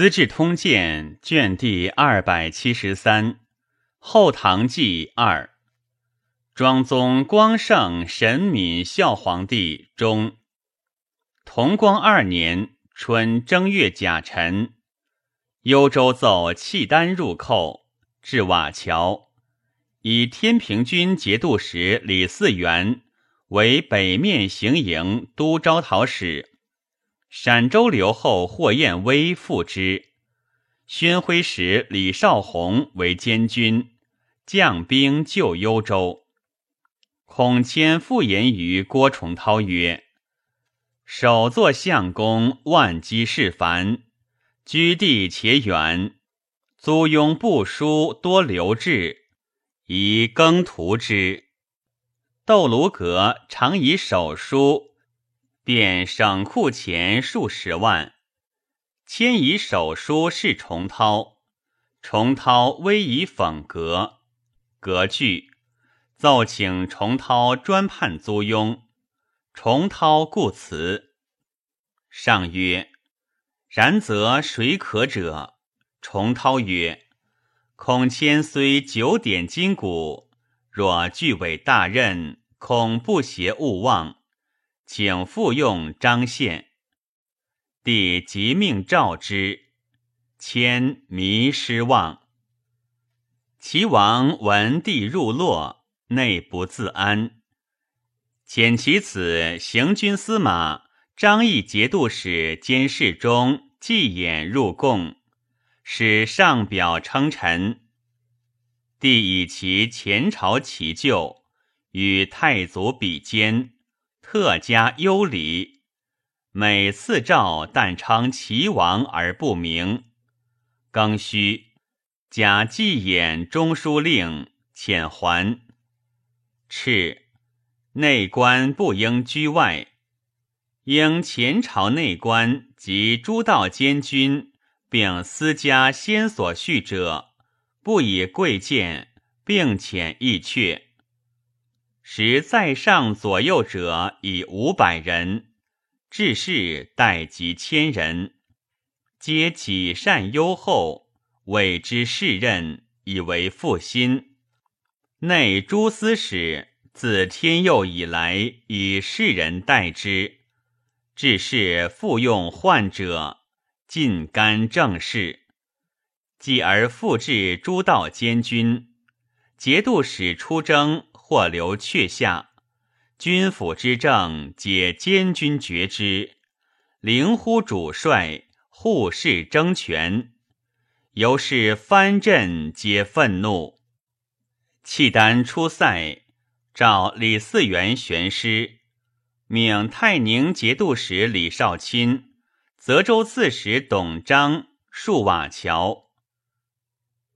资治通鉴》卷第二百七十三，《后唐纪二》，庄宗光圣神敏孝皇帝中，同光二年春正月甲辰，幽州奏契丹入寇，至瓦桥，以天平军节度使李嗣源为北面行营都招讨使。陕州留后霍彦威复之，宣徽使李少红为监军，将兵救幽州。孔谦复言于郭崇韬曰：“首作相公，万机事繁，居地且远，租庸不书多留置，宜耕图之。窦卢阁常以手书。”便省库钱数十万，迁以手书示重涛，重涛微以讽格，格拒，奏请重涛专判租庸，重涛故辞。上曰：“然则谁可者？”重涛曰：“孔谦虽九点金鼓，若具委大任，恐不协勿忘。”请复用张宪，帝即命召之，迁迷失望。齐王闻帝入洛，内不自安，遣其子行军司马张毅节度使兼侍中季衍入贡，使上表称臣。帝以其前朝其旧，与太祖比肩。特加优礼，每次诏但称齐王而不明。庚戌，假季衍中书令遣还。敕内官不应居外，应前朝内官及诸道监军，并私家先所叙者，不以贵贱，并遣意阙。时在上左右者以五百人，治士待及千人，皆起善优厚，委之世任，以为复心。内诸司使自天佑以来，以世人待之，治士复用患者，尽干政事。继而复置诸道监军，节度使出征。或留阙下，军府之政皆监军决之，灵乎主帅，护士争权，由是藩镇皆愤怒。契丹出塞，召李嗣源玄师，命泰宁节度使李少钦、泽州刺史董璋戍瓦桥。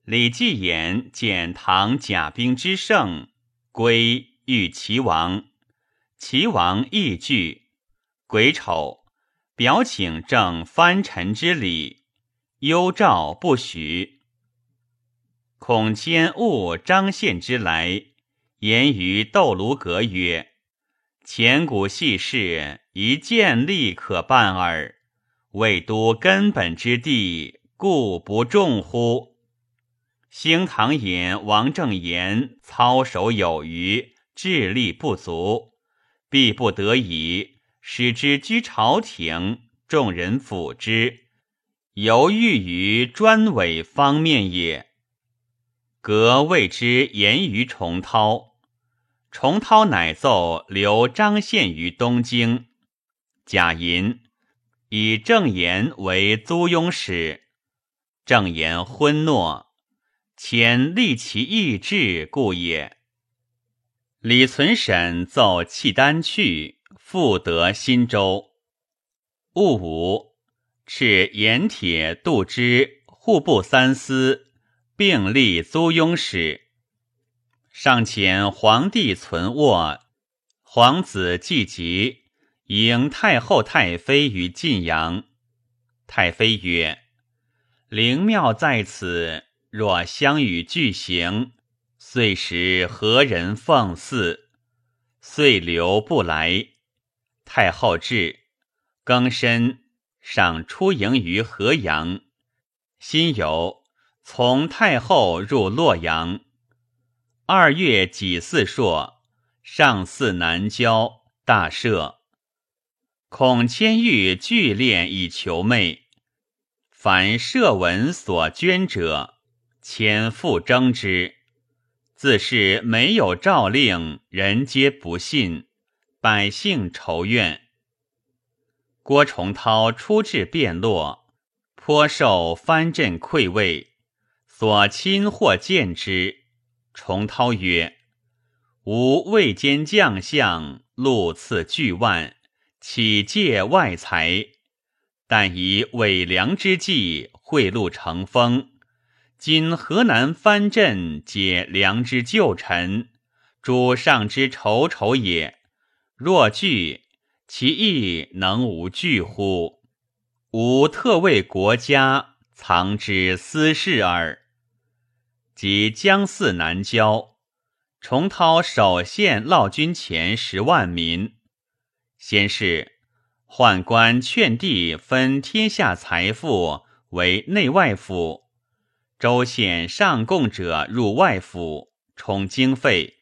李继衍见唐甲兵之盛。归遇齐王，齐王亦惧。癸丑，表请正藩臣之礼，幽诏不许。孔谦误张献之来，言于窦卢阁曰：“前古细事，一见立可办耳。未都根本之地，故不重乎？”兴唐尹王正言操守有余，智力不足，必不得已使之居朝廷，众人辅之，犹豫于专委方面也。革谓之言于重涛，重涛乃奏留张献于东京。贾银以正言为租庸使，正言昏诺。遣立其意志故也。李存审奏契丹去，复得新州。戊午，敕盐铁度之户部三司，并立租庸使。上遣皇帝存卧，皇子季吉迎太后太妃于晋阳。太妃曰：“灵庙在此。”若相与俱行，遂时何人奉祀？遂留不来。太后至，更申，赏出营于河阳，辛酉，从太后入洛阳。二月己巳朔，上巳南郊，大赦。孔千玉聚练以求妹，凡赦文所捐者，千复征之。自是没有诏令，人皆不信，百姓仇怨。郭崇韬出至汴洛，颇受藩镇馈慰，所亲或见之。崇涛曰：“吾未兼将相，禄赐巨万，岂借外财？但以伪良之计贿赂成风。今河南藩镇皆良之旧臣，主上之仇仇也。若惧，其意能无惧乎？吾特为国家藏之私事耳。”即江泗南郊，重涛首献烙军前十万民。先是，宦官劝帝分天下财富为内外府，州县上贡者入外府，充经费；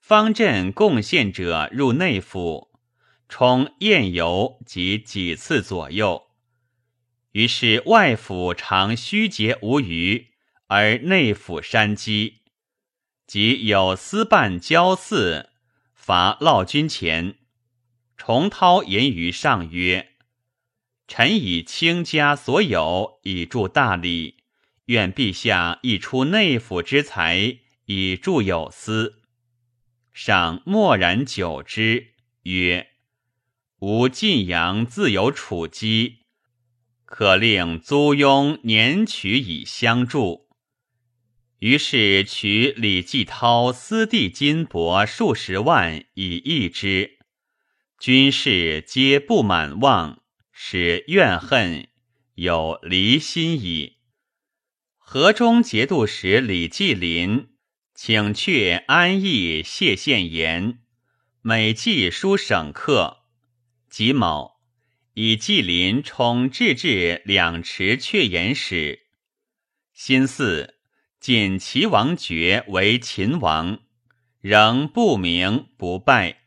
方镇贡献者入内府，充宴游及几次左右。于是外府常虚节无余。而内府山积，即有私办交祀，伐烙军前。重涛言于上曰：“臣以卿家所有以助大礼，愿陛下亦出内府之财以助有司。”上默然久之，曰：“吾晋阳自有储积，可令租庸年取以相助。”于是取李继涛私地金帛数十万以易之，军士皆不满望，使怨恨，有离心矣。河中节度使李继林请却安邑谢献言，每季书省客。己卯，以纪林充制置两池阙言使。辛巳。晋齐王爵为秦王，仍不明不拜。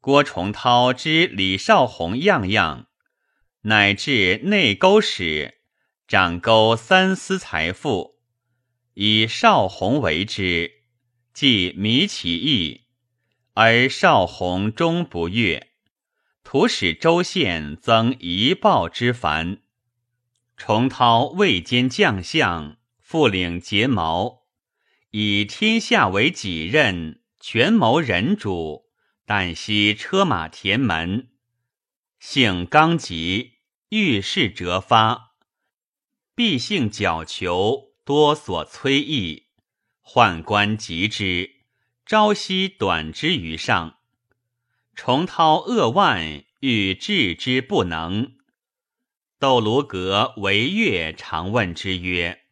郭崇韬知李少红样样，乃至内勾使，掌勾三司财富，以少红为之，即迷其意，而少红终不悦，徒使州县增一报之烦。崇韬未兼将相。复领睫毛，以天下为己任，权谋人主，但惜车马田门。性刚急，遇事折发，必性矫求，多所催议。宦官急之，朝夕短之于上。重涛扼腕，欲治之不能。窦卢阁为乐，常问之曰。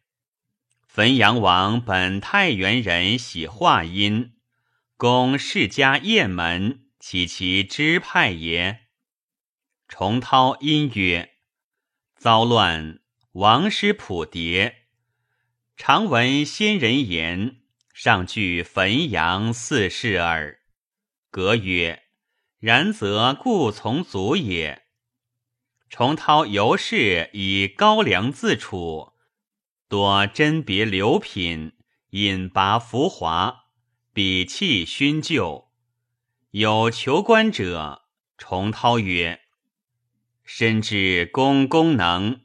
汾阳王本太原人，喜化音，公世家雁门，岂其支派也？重涛因曰：“遭乱，王师普牒。常闻先人言，上据汾阳四世耳。”格曰：“然则故从祖也。”重涛由是以高粱自处。多甄别流品，引拔浮华，比气熏旧。有求官者，重涛曰：“深知公功能，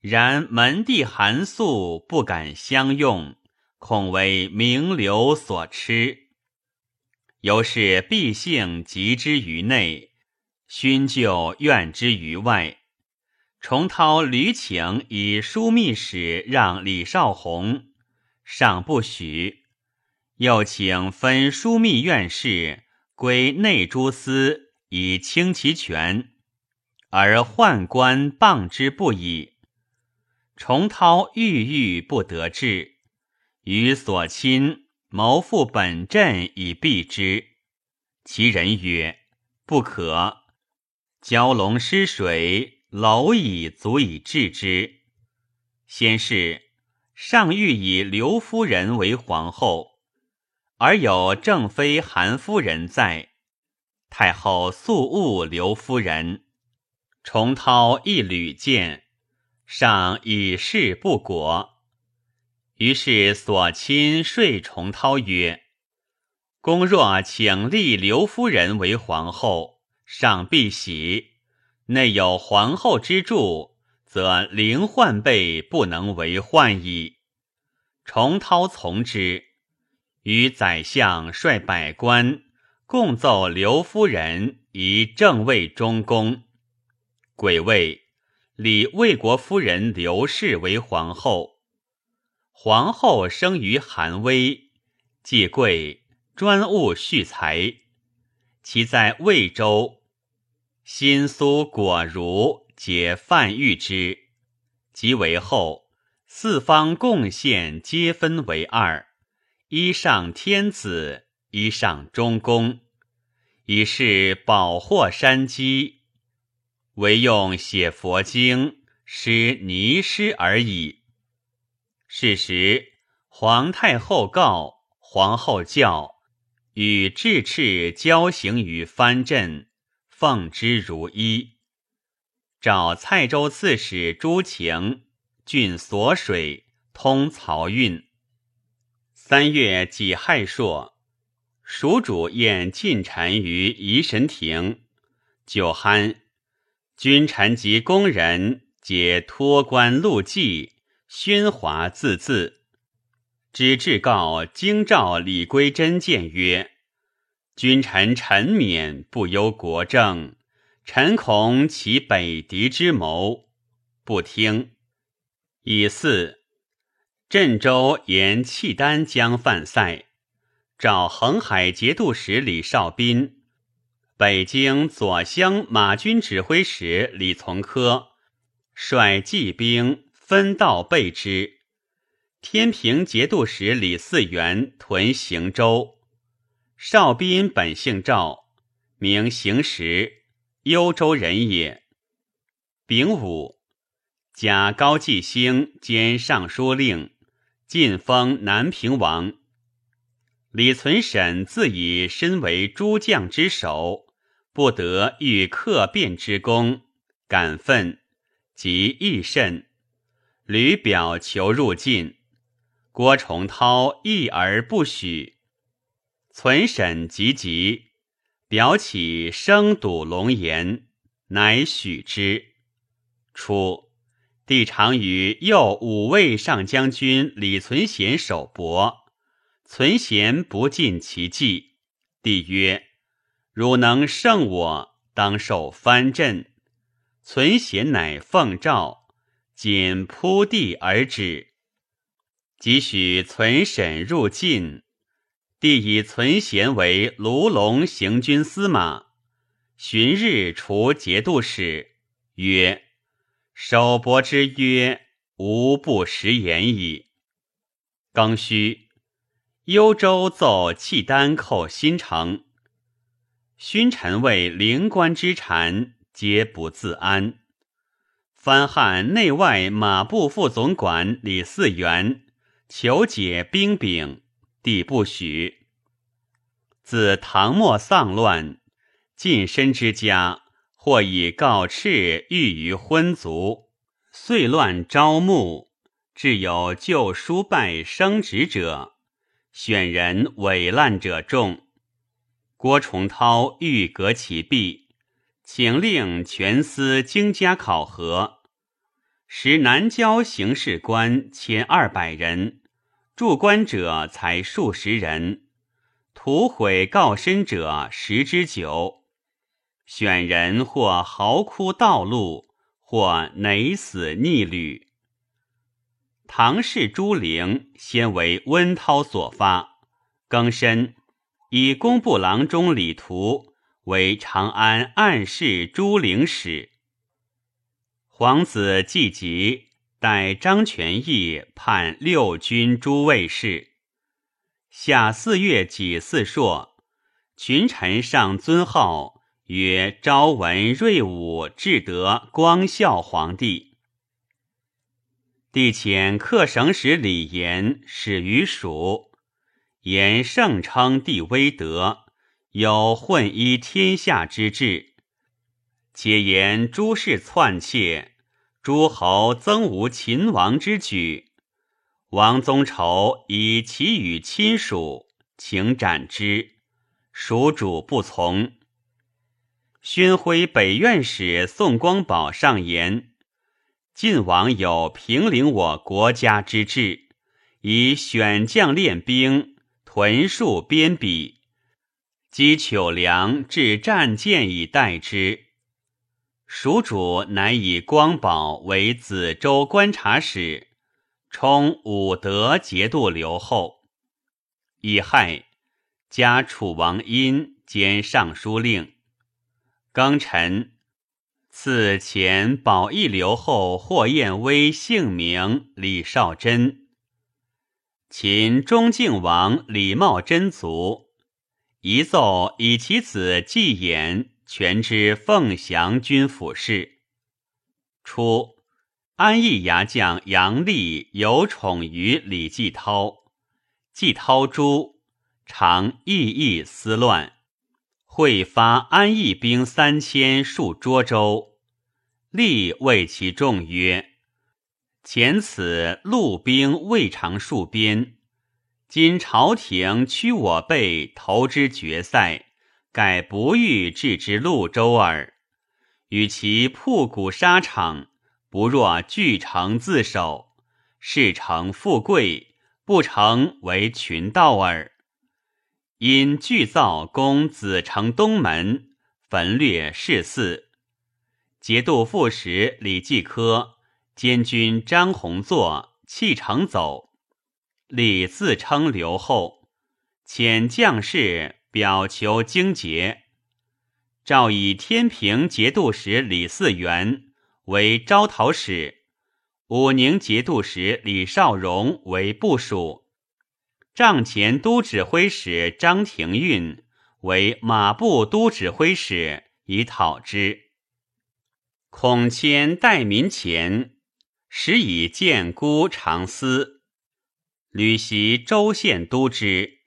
然门第寒素，不敢相用，恐为名流所吃。由是必性极之于内，勋就怨之于外。”重涛屡请以枢密使让李少红，尚不许；又请分枢密院事归内诸司，以清其权，而宦官谤之不已。重涛郁郁不得志，与所亲谋复本镇以避之。其人曰：“不可，蛟龙失水。”蝼蚁足以治之。先是上欲以刘夫人为皇后，而有正妃韩夫人在，太后素恶刘夫人。重涛一屡见，上以事不果，于是所亲说重涛曰：“公若请立刘夫人为皇后，上必喜。内有皇后之助。”则灵患辈不能为患矣。重涛从之，与宰相率百官共奏刘夫人以正位中宫。鬼位，立魏国夫人刘氏为皇后。皇后生于韩威，既贵，专务蓄财。其在魏州，新苏果如。皆范御之，即为后，四方贡献皆分为二：一上天子，一上中宫，以是保获山积，唯用写佛经、诗泥诗而已。是时，皇太后告，皇后教，与智赤交行于藩镇，奉之如一。召蔡州刺史朱晴，郡所水，通漕运。三月己亥朔，蜀主宴近臣于仪神亭，酒酣，君臣及宫人皆托冠露髻，喧哗自恣。知至告京兆李归真谏曰：“君臣臣免，不忧国政。”臣恐其北敌之谋，不听。以四镇州沿契丹将犯塞，召横海节度使李绍斌、北京左厢马军指挥使李从珂率骑兵分道备之。天平节度使李嗣源屯行州。少斌本姓赵，名行时。幽州人也。丙午，假高季兴兼尚书令，晋封南平王。李存审自以身为诸将之首，不得遇客变之功，感愤，即益甚，吕表求入晋。郭崇韬议而不许。存审急急。表起生堵龙颜，乃许之。初，帝常与右五位上将军李存贤守伯，存贤不尽其计。帝曰：“汝能胜我，当受藩镇。”存贤乃奉诏，仅扑地而止。即许存审入晋。帝以存贤为卢龙行军司马，旬日除节度使，曰：“守伯之约，无不食言矣。”庚戌，幽州奏契丹寇新城，勋臣为灵官之谗，皆不自安。藩汉内外马步副总管李嗣源求解兵柄。帝不许。自唐末丧乱，近身之家或以告敕寓于昏族，遂乱招募，至有旧书拜升职者，选人伪滥者众。郭崇韬欲革其弊，请令全司精加考核，时南郊行事官千二百人。入关者才数十人，屠毁告身者十之九。选人或嚎哭道路，或馁死逆旅。唐氏朱陵先为温韬所发，更深以工部郎中李图为长安暗示朱陵使。皇子季吉。待张全义判六军诸卫士。下四月己巳朔，群臣上尊号曰昭文睿武至德光孝皇帝。帝遣客省使李严始于蜀，言圣称帝威德，有混一天下之志。且言诸事篡窃，诸侯曾无秦王之举。王宗仇以其与亲属，请斩之，蜀主不从。宣徽北院使宋光宝上言。晋王有平陵我国家之志，以选将练兵，屯戍边鄙，积糗粮至战舰以待之。蜀主乃以光宝为梓州观察使，充武德节度留后。乙亥，加楚王殷兼尚书令。庚辰。赐前保义留后霍彦威姓名李少贞。秦中靖王李茂贞卒，遗奏以其子季衍权知凤翔军府事。初，安邑牙将杨立有宠于李继涛，继涛诛，常意意思乱。会发安邑兵三千戍涿州，立谓其众曰：“前此陆兵未尝戍边，今朝廷屈我辈投之决赛，改不欲置之潞州耳。与其铺谷沙场，不若据城自守，事成富贵，不成为群盗耳。”因具造攻子城东门，焚掠市寺。节度副使李继科、监军张弘作弃城走。李自称留后，遣将士表求荆节。诏以天平节度使李嗣源为招讨使，武宁节度使李少荣为部署。帐前都指挥使张廷运为马步都指挥使，以讨之。孔谦待民前，时以见孤长思，吕袭州县都之。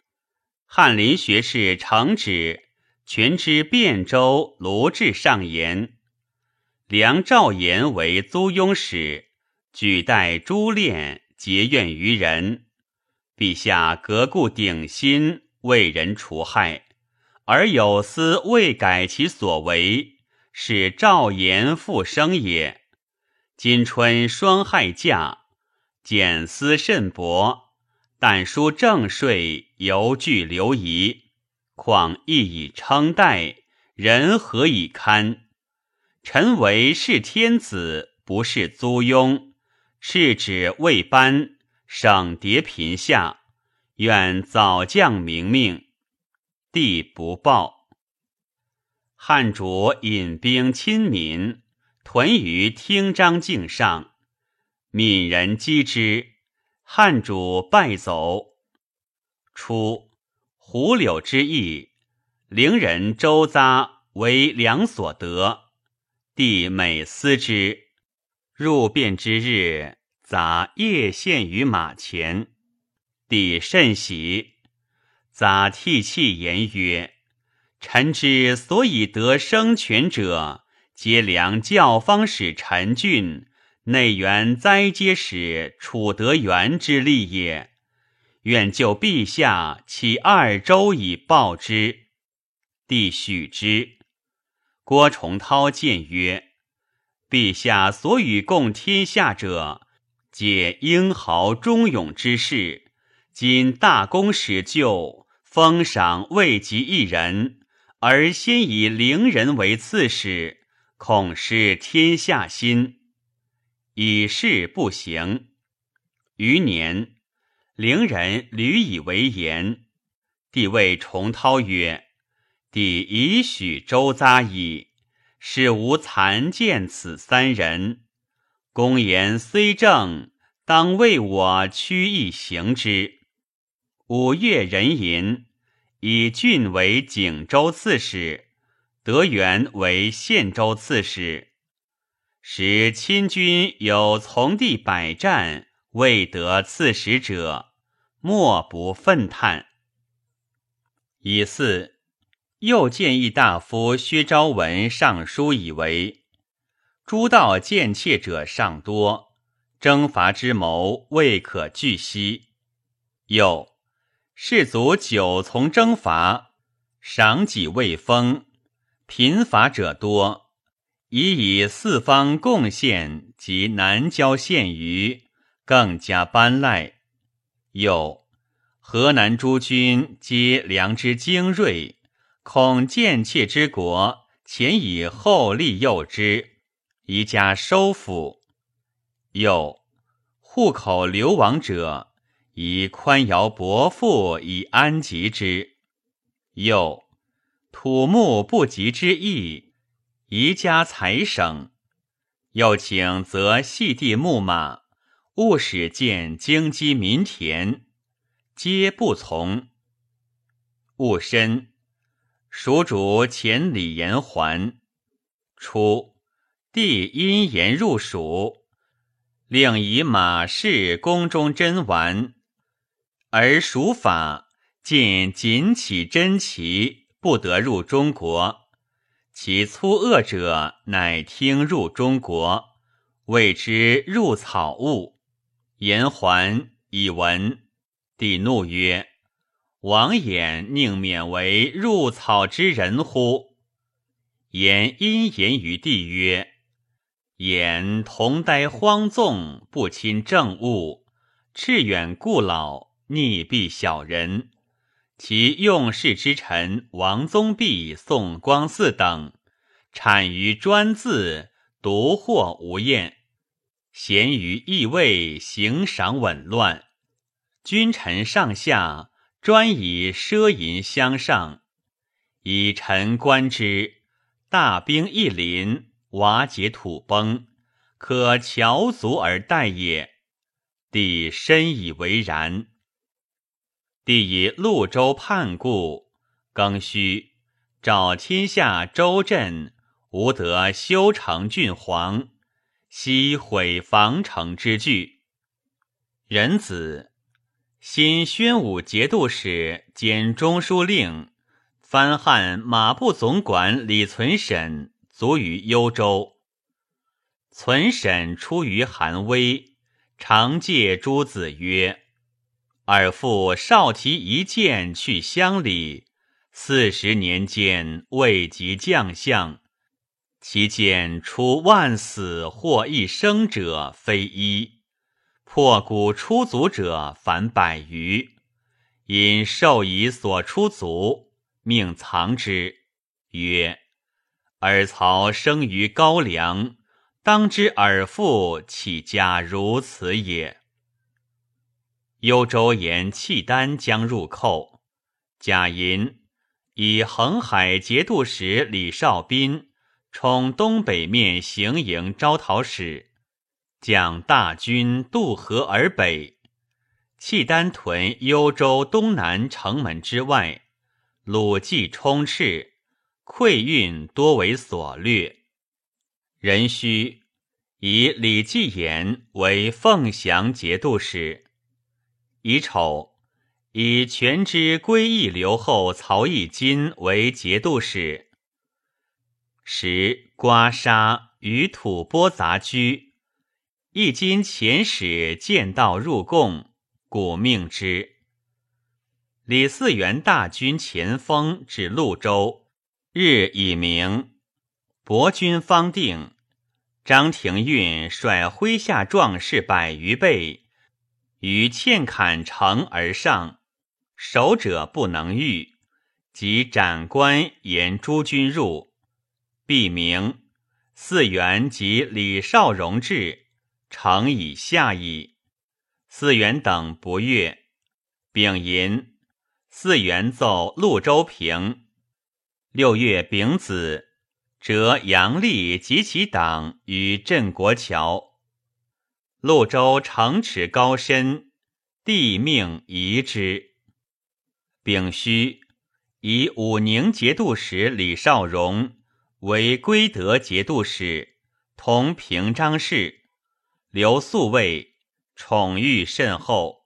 翰林学士承旨，全知汴州卢志上言。梁赵言为租庸使，举带珠链，结怨于人。陛下革故鼎新，为人除害，而有司未改其所为，使赵言复生也。今春霜害驾，减司甚薄，但书正税犹具留遗，况亦以称代，人何以堪？臣为是天子，不是租庸，敕旨未颁。省迭贫下，愿早降明命。帝不报。汉主引兵亲民，屯于听章境上。闽人击之，汉主败走。初，胡柳之役，陵人周匝为良所得。帝每思之，入汴之日。杂夜献于马前，帝甚喜。杂涕泣言曰：“臣之所以得生权者，皆良教方使陈俊、内援灾阶使楚德元之力也。愿就陛下起二州以报之。”帝许之。郭崇韬谏曰：“陛下所与共天下者。”皆英豪忠勇之士，今大功始就，封赏未及一人，而先以陵人为刺史，恐失天下心，以事不行。余年，陵人屡以为言。帝谓重涛曰：“帝已许周匝矣，使无残见此三人。”公言虽正，当为我屈意行之。五月壬寅，以郡为景州刺史，德元为献州刺史。使亲军有从地百战未得刺史者，莫不愤叹。以四，又建议大夫薛昭文上书以为：诸道见妾者尚多，征伐之谋未可拒息。又士卒久从征伐，赏己未丰，贫乏者多。已以四方贡献及南郊县余，更加颁赖。又河南诸军皆良之精锐，恐贱妾之国，前以后利诱之，宜加收抚。又户口流亡者，以宽徭薄赋以安吉之。又土木不及之意。宜加财省，又请择细地木马，勿使见荆棘民田，皆不从。戊申，蜀主遣李延还。初，帝因言入蜀，令以马氏宫中珍玩，而蜀法尽仅起珍奇，不得入中国。其粗恶者，乃听入中国，谓之入草物。言还以闻，帝怒曰：“王衍宁免为入草之人乎？”言因言于帝曰：“言同呆荒纵，不亲政务，赤远故老，逆避小人。”其用事之臣王宗弼、宋光嗣等，产于专字，独获无厌；贤于义位，行赏紊乱。君臣上下专以奢淫相上，以臣观之，大兵一临，瓦解土崩，可翘足而待也。帝深以为然。帝以潞州叛故，更戌，召天下州镇，无得修城郡皇，悉毁防城之具。仁子，新宣武节度使兼中书令，藩汉马步总管李存审卒于幽州。存审出于韩威，常借诸子曰。尔父少提一剑去乡里，四十年间未及将相，其间出万死或一生者非一，破骨出族者凡百余。因受以所出族，命藏之，曰：“尔曹生于高梁，当知尔父起家如此也。”幽州言契丹将入寇，贾银以恒海节度使李绍斌充东北面行营招讨使，将大军渡河而北。契丹屯幽州东南城门之外，鲁骑充斥，溃运多为所掠。壬戌，以李继言为凤翔节度使。乙丑，以全知归义留后曹义金为节度使。时刮痧与吐蕃杂居，义金遣使见道入贡，故命之。李嗣源大军前锋至潞州，日已明，伯军方定。张廷运率麾下壮士百余倍。于堑坎城而上，守者不能御，即斩官言诸军入。毕明，四元及李少荣至，城以下矣。四元等不悦，丙寅，四元奏潞州平。六月丙子，折杨立及其党于镇国桥。潞州城池高深，帝命移之。丙戌，以武宁节度使李少荣为归德节度使，同平章事，留宿卫，宠遇甚厚。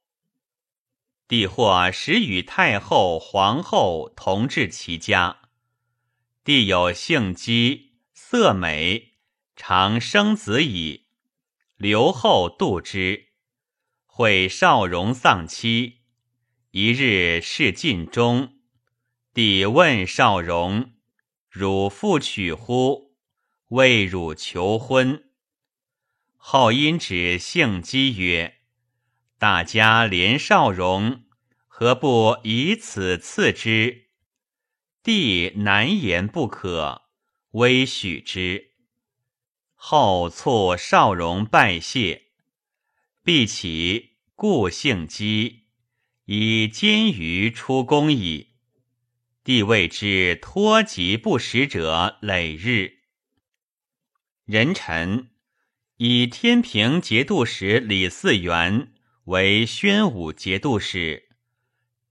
帝或时与太后、皇后同至其家。帝有性姬，色美，常生子矣。留后度之，会少荣丧妻。一日事尽中，帝问少荣：“汝复娶乎？为汝求婚。”后因指性姬曰：“大家怜少荣，何不以此赐之？”帝难言不可，微许之。后促少荣拜谢，必起故姓姬，以奸于出宫矣。帝谓之托疾不食者累日。人臣以天平节度使李嗣源为宣武节度使，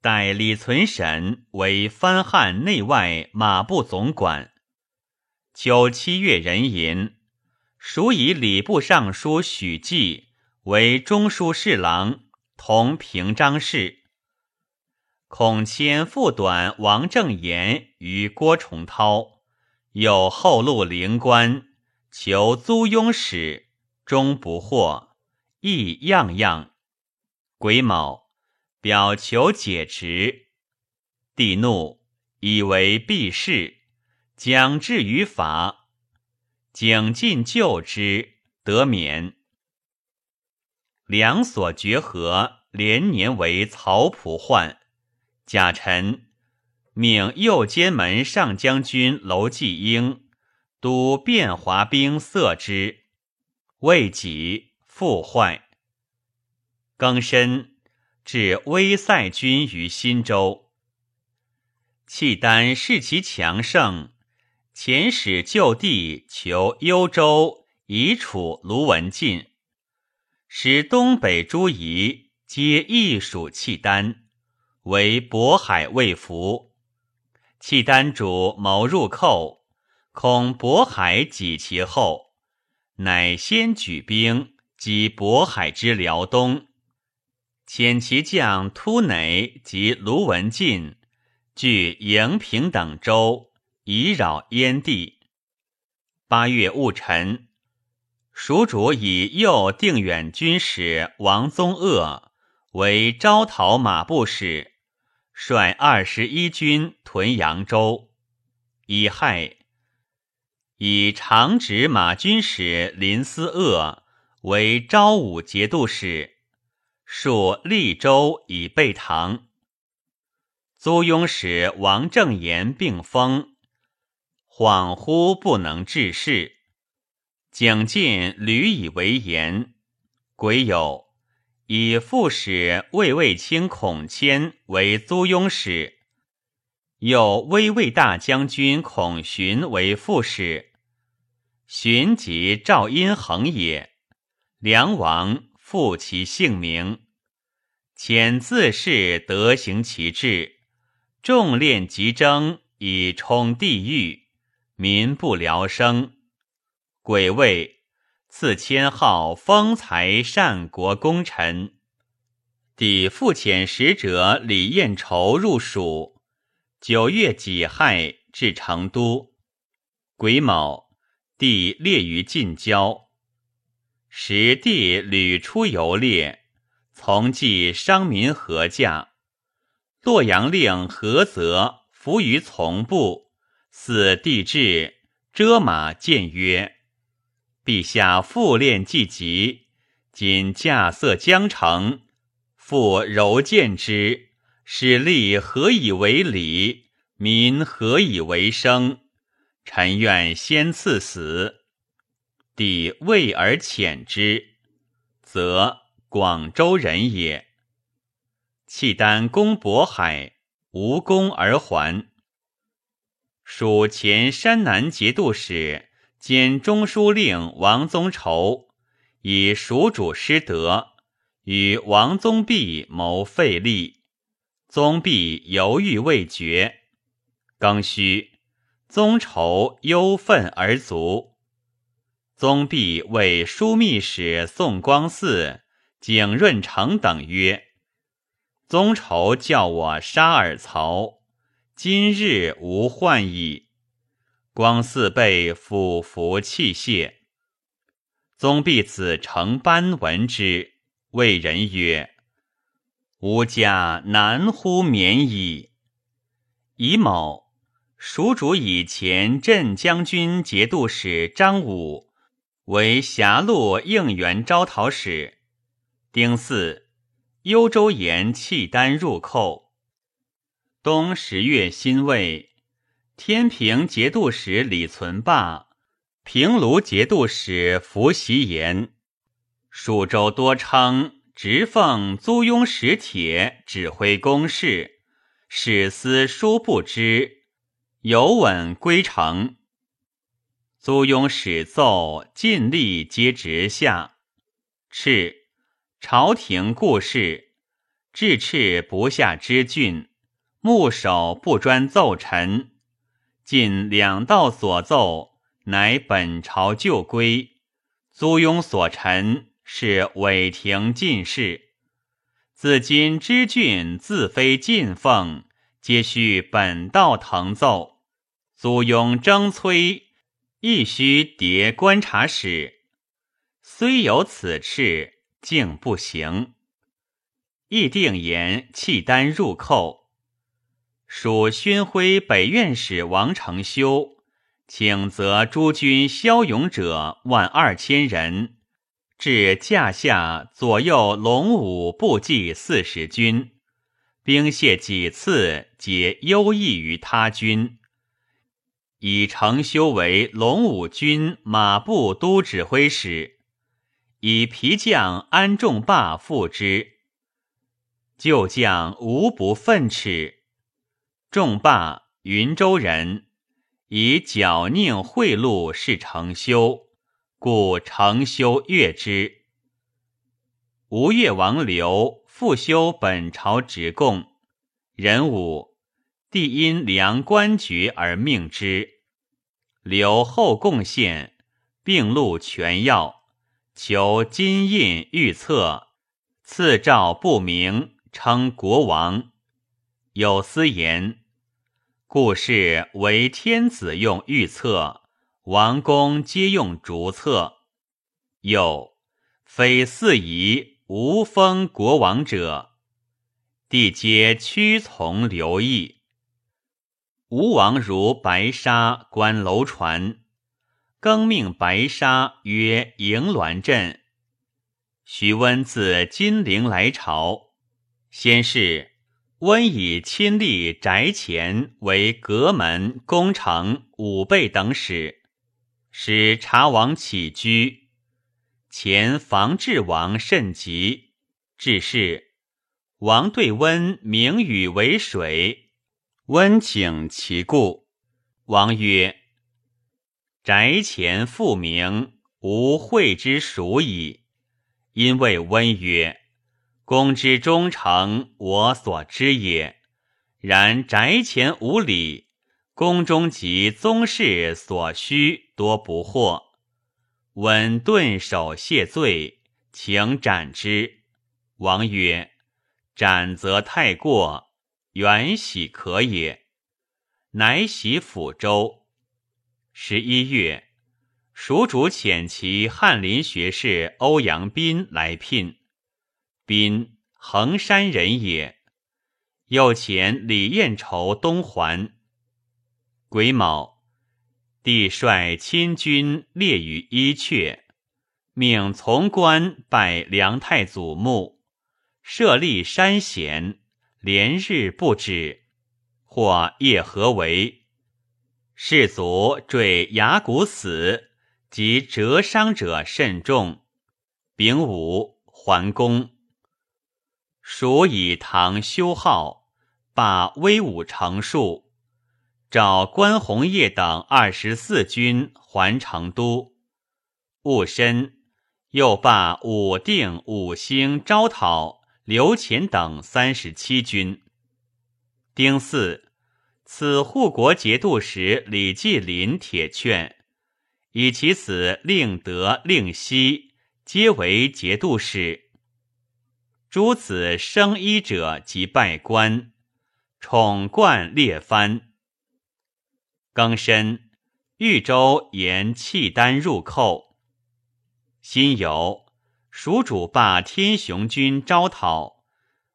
代李存审为藩汉内外马步总管。秋七月壬寅。属以礼部尚书许济为中书侍郎，同平章事。孔谦复短王正言与郭崇韬，有后路灵官，求租庸使，终不获，亦样样。癸卯，表求解职，帝怒，以为避事，将至于法。景进救之，得免。两所绝合，连年为曹普患。贾臣命右监门上将军楼继英督卞华兵塞之，未己复坏。庚申，至威塞军于新州。契丹视其强盛。遣使就地求幽州以处卢文进，使东北诸夷皆易属契丹，为渤海未服。契丹主谋入寇，恐渤海挤其后，乃先举兵击渤海之辽东，遣其将突馁及卢文进据营平等州。以扰燕地。八月戊辰，蜀主以右定远军使王宗鄂为招讨马步使，率二十一军屯扬州。乙亥，以长直马军使林思鄂为昭武节度使，戍利州以备唐。租庸使王正言病疯。恍惚不能治事，景进屡以为言。癸酉，以副使魏卫卿孔谦为租庸使，又威卫大将军孔寻为副使。寻即赵阴衡也。梁王复其姓名，遣自是德行其志，重练极征，以充地狱。民不聊生，癸未赐千号丰才善国功臣。抵复遣使者李彦筹入蜀。九月己亥至成都。癸卯，帝列于近郊。时帝屡出游猎，从记商民何价。洛阳令何泽伏于从部。四帝至，遮马见曰：“陛下复练既急，今驾色将成，复柔见之，使吏何以为礼？民何以为生？臣愿先赐死。”帝畏而遣之，则广州人也。契丹攻渤海，无功而还。属前山南节度使兼中书令王宗畴，以蜀主失德，与王宗弼谋废立。宗弼犹豫未决。庚戌，宗畴忧愤而卒。宗弼为枢密使宋光嗣、景润成等曰：“宗仇叫我杀尔曹，今日无患矣。”光嗣被俯伏泣谢。宗弼子承班闻之，谓人曰：“吾家难乎免矣。”乙卯，蜀主以前镇将军节度使张武。为狭路应援招讨使。丁巳，幽州言契丹入寇。冬十月辛未，天平节度使李存霸、平卢节度使符习言，蜀州多称直奉租庸使帖，指挥公事，使司殊不知，有稳归城。租庸使奏，尽力皆直下。敕朝廷故事，至敕不下之郡，牧首不专奏臣。近两道所奏，乃本朝旧规。租庸所陈，是伪廷进士。自今知郡自非进奉，皆须本道腾奏。租庸征催。亦须迭观察使，虽有此敕，竟不行。议定言契丹入寇，属宣徽北院使王承修，请责诸军骁勇者万二千人，至驾下左右龙武部骑四十军，兵械几次皆优异于他军。以承修为龙武军马步都指挥使，以皮将安仲霸副之。旧将无不愤斥。众霸云州人，以剿佞贿赂是成修，故成修悦之。吴越王刘复修本朝职贡，人武帝因量官爵而命之。留后贡献，并录全要，求金印御册，赐诏不明，称国王。有司言，故事为天子用御册，王公皆用竹册。又非四夷无封国王者，帝皆屈从留意。吴王如白沙观楼船，更命白沙曰迎銮镇。徐温自金陵来朝，先是温以亲历宅前为阁门、宫城、武备等使，使察王起居。前防治王甚急，致仕。王对温名语为水。温请其故，王曰：“宅前复名，无讳之属矣。”因为温曰：“公之忠诚，我所知也。然宅前无礼，宫中及宗室所需，多不获。”稳顿首谢罪，请斩之。王曰：“斩则太过。”原喜可也，乃喜抚州。十一月，蜀主遣其翰林学士欧阳斌来聘。斌，衡山人也。又遣李彦筹东还。癸卯，帝率亲军列于伊阙，命从官拜梁太祖墓，设立山贤。连日不止，或夜合围？士卒坠崖谷死，及折伤者甚众。丙午，还宫。蜀以唐修号，罢威武成数，召关宏业等二十四军还成都。戊申，又罢武定、五星、招讨。刘乾等三十七军。丁巳，此护国节度使李继林铁券，以其子令德、令熙皆为节度使。诸子生医者即拜官，宠冠列藩。庚申，豫州沿契丹入寇。辛酉，蜀主罢天雄军招讨，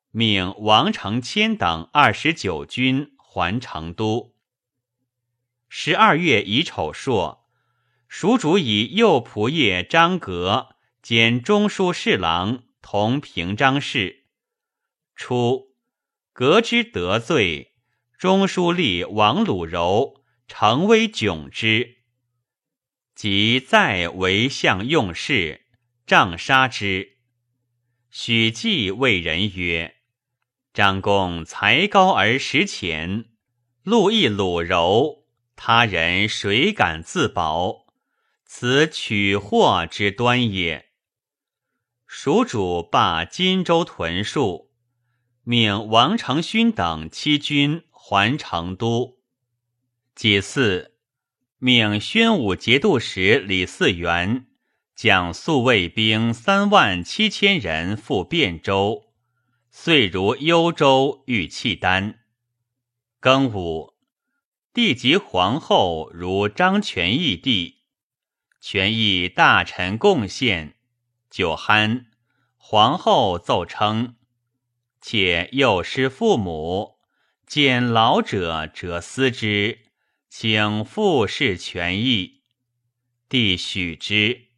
命王承谦等二十九军还成都。十二月乙丑朔，蜀主以右仆射张格兼中书侍郎同平章事。初，革之得罪，中书吏王鲁柔诚威窘之，即再为相用事，杖杀之。许继谓人曰：“张公才高而识浅，路易鲁柔。”他人谁敢自保？此取祸之端也。蜀主罢荆州屯戍，命王承勋等七军还成都。己巳，命宣武节度使李嗣源将宿卫兵三万七千人赴汴州，遂如幽州遇契丹。庚午。帝及皇后如张权义帝，权义大臣贡献，酒酣，皇后奏称：且幼失父母，见老者则思之，请复视权义。帝许之，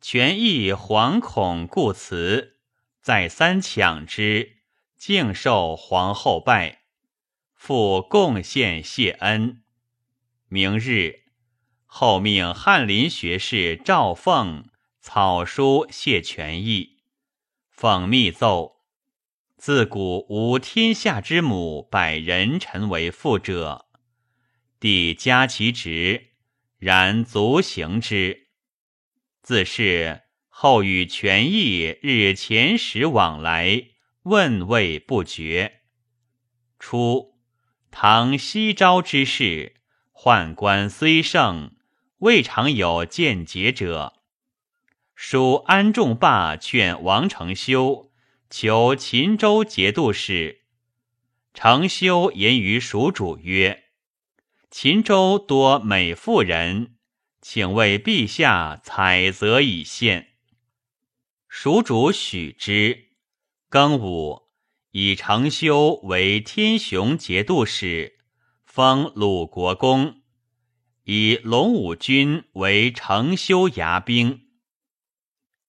权义惶恐故辞，再三抢之，竟受皇后拜。复贡献谢恩。明日，后命翰林学士赵凤草书谢权益。讽密奏：自古无天下之母百人臣为父者，帝加其职，然足行之。自是后与权益日前时往来，问谓不绝。初。唐西昭之事，宦官虽盛，未尝有见节者。蜀安仲霸劝王承修求秦州节度使，承修言于蜀主曰：“秦州多美妇人，请为陛下采择以献。”蜀主许之。庚午。以承修为天雄节度使，封鲁国公；以龙武军为承修牙兵。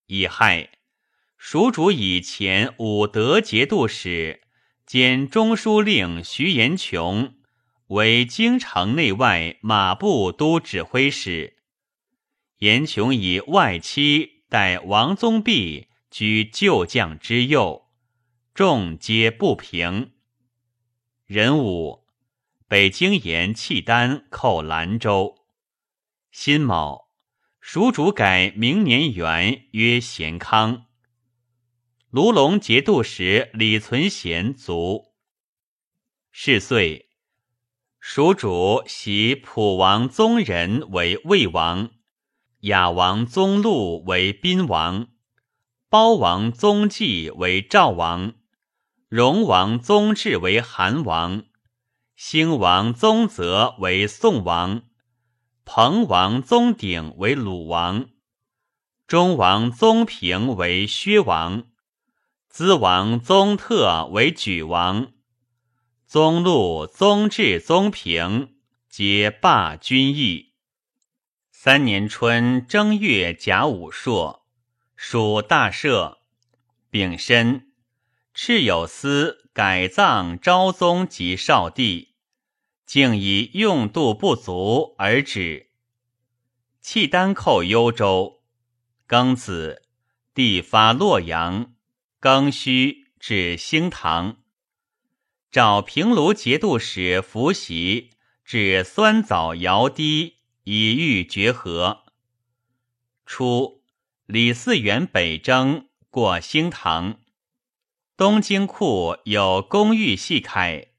乙亥，蜀主以前武德节度使兼中书令徐延琼为京城内外马步都指挥使。延琼以外戚待王宗弼居旧将之右。众皆不平。壬午，北京延契丹寇兰州。辛卯，蜀主改明年元曰咸康。卢龙节度使李存贤卒。是岁，蜀主袭普王宗仁为魏王，雅王宗禄为宾王，包王宗纪为赵王。荣王宗志为韩王，兴王宗泽为宋王，彭王宗鼎为鲁王，中王宗平为薛王，资王宗特为举王，宗禄、宗志、宗平。皆罢军役。三年春正月甲午朔，属大赦，丙申。赤有司改葬昭宗及少帝，竟以用度不足而止。契丹寇幽州，庚子，帝发洛阳，庚戌至兴唐。召平卢节度使伏袭至酸枣窑堤，以御绝河。初，李嗣源北征，过兴唐。东京库有公寓细开，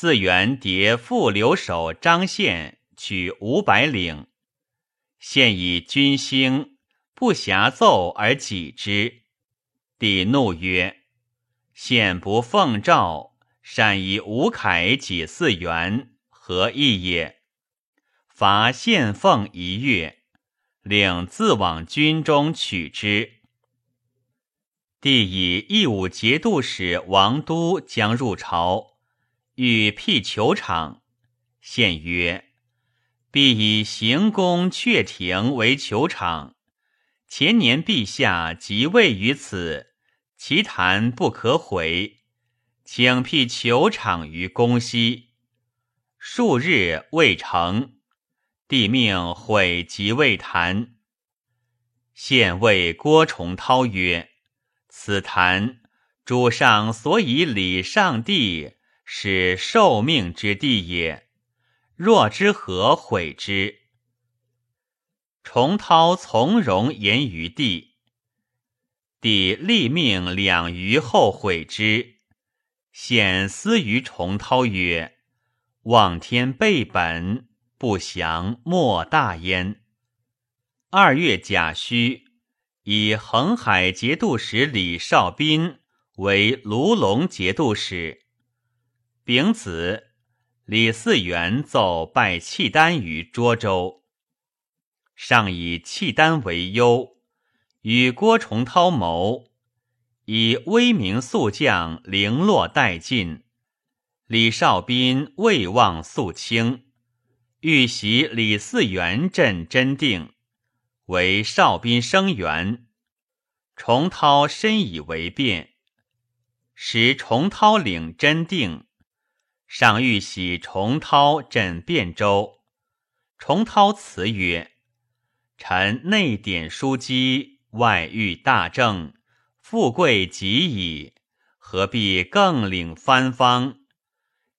四元迭副留守张宪取五百领，现以军兴，不暇奏而己之。帝怒曰：“现不奉诏，善以吴凯己四元，何意也？”罚献奉一月，令自往军中取之。帝以义武节度使王都将入朝，欲辟球场。献曰：“必以行宫阙庭为球场。前年陛下即位于此，其坛不可毁，请辟球场于宫西。数日未成，帝命毁即位坛。献谓郭崇韬曰。”此坛主上所以礼上帝，是受命之地也。若之何毁之？重涛从容言于帝，帝立命两余后悔之。显思于重涛曰：“望天备本，不祥莫大焉。”二月甲戌。以恒海节度使李少斌为卢龙节度使。丙子，李嗣源奏拜契丹于涿州，上以契丹为忧，与郭崇韬谋，以威名速将零落殆尽。李少斌未忘肃清，欲袭李嗣源镇真定。为少宾生源，崇涛深以为变。时重涛领真定，上欲喜重涛镇汴州。重涛辞曰：“臣内典枢机，外御大政，富贵极矣，何必更领藩方？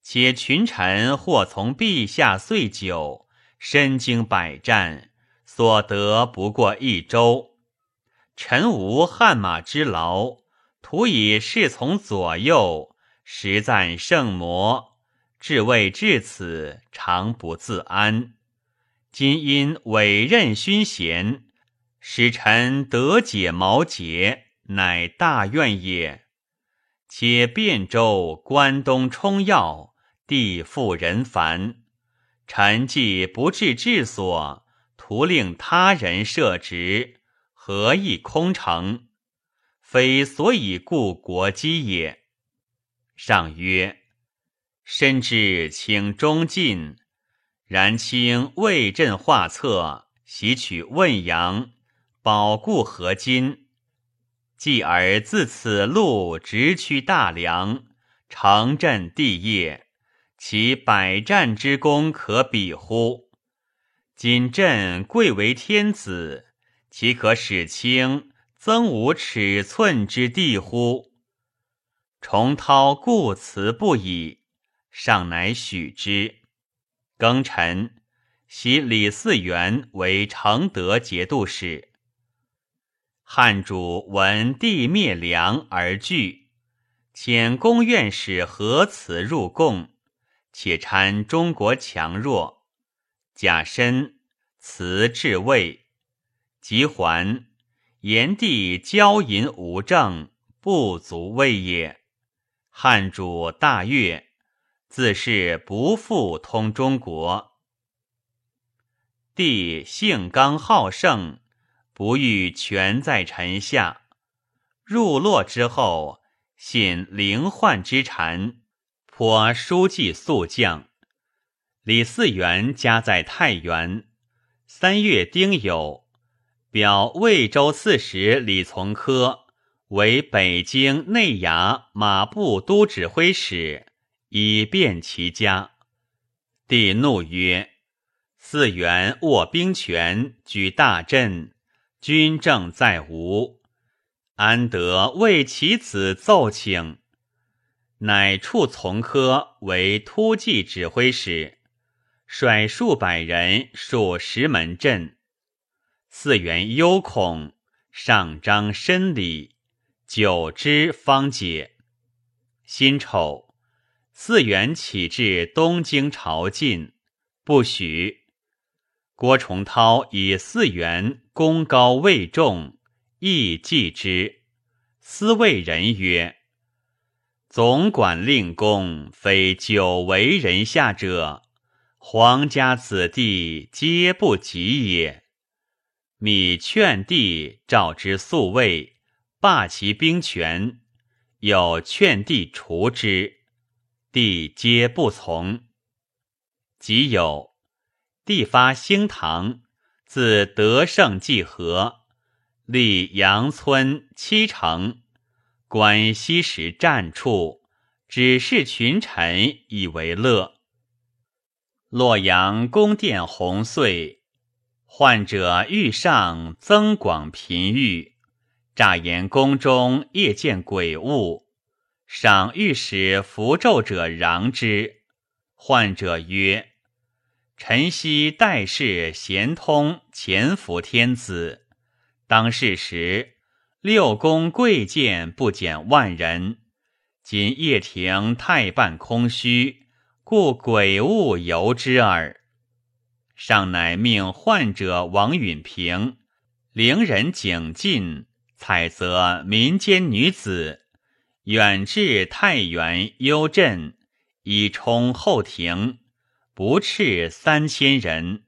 且群臣或从陛下岁久，身经百战。”所得不过一周，臣无汗马之劳，徒以侍从左右，实赞圣魔。至位至此，常不自安。今因委任勋贤，使臣得解毛结，乃大愿也。且汴州关东冲要，地富人繁，臣既不至治所。徒令他人设职，何以空城？非所以固国基也。上曰：“深知请忠进，然卿为朕画策，袭取汶阳，保固河津，继而自此路直趋大梁，成朕帝业，其百战之功可比乎？”今朕贵为天子，岂可使卿增无尺寸之地乎？重涛故辞不已，上乃许之。庚辰，袭李嗣源为承德节度使。汉主闻帝灭梁而惧，遣宫院使何辞入贡，且参中国强弱。甲申，辞至魏，即还。炎帝骄淫无政，不足畏也。汉主大悦，自是不复通中国。帝性刚好胜，不欲权在臣下。入洛之后，信灵宦之谗，颇书记速将。李嗣源家在太原。三月丁酉，表魏州刺史李从珂为北京内衙马步都指挥使，以便其家。帝怒曰：“四元握兵权，举大阵，军政在吴，安得为其子奏请？”乃处从科为突骑指挥使。率数百人戍石门镇，四元忧恐，上章申礼，久之方解。辛丑，四元起至东京朝觐，不许。郭崇韬以四元功高位重，亦记之。司谓人曰：“总管令公，非久为人下者，皇家子弟皆不及也。”米劝帝召之宿卫，罢其兵权，有劝帝除之，帝皆不从。即有帝发兴唐，自德胜济和，立阳村七城，观西时战处，指示群臣以为乐。洛阳宫殿红碎。患者欲上增广频愈，诈言宫中夜见鬼物，赏御史符咒者攘之。患者曰：“臣昔代世贤通潜伏天子，当世时六宫贵贱不减万人，今掖庭太半空虚，故鬼物游之耳。”上乃命患者王允平，陵人景进，采择民间女子，远至太原幽镇，以充后庭，不斥三千人，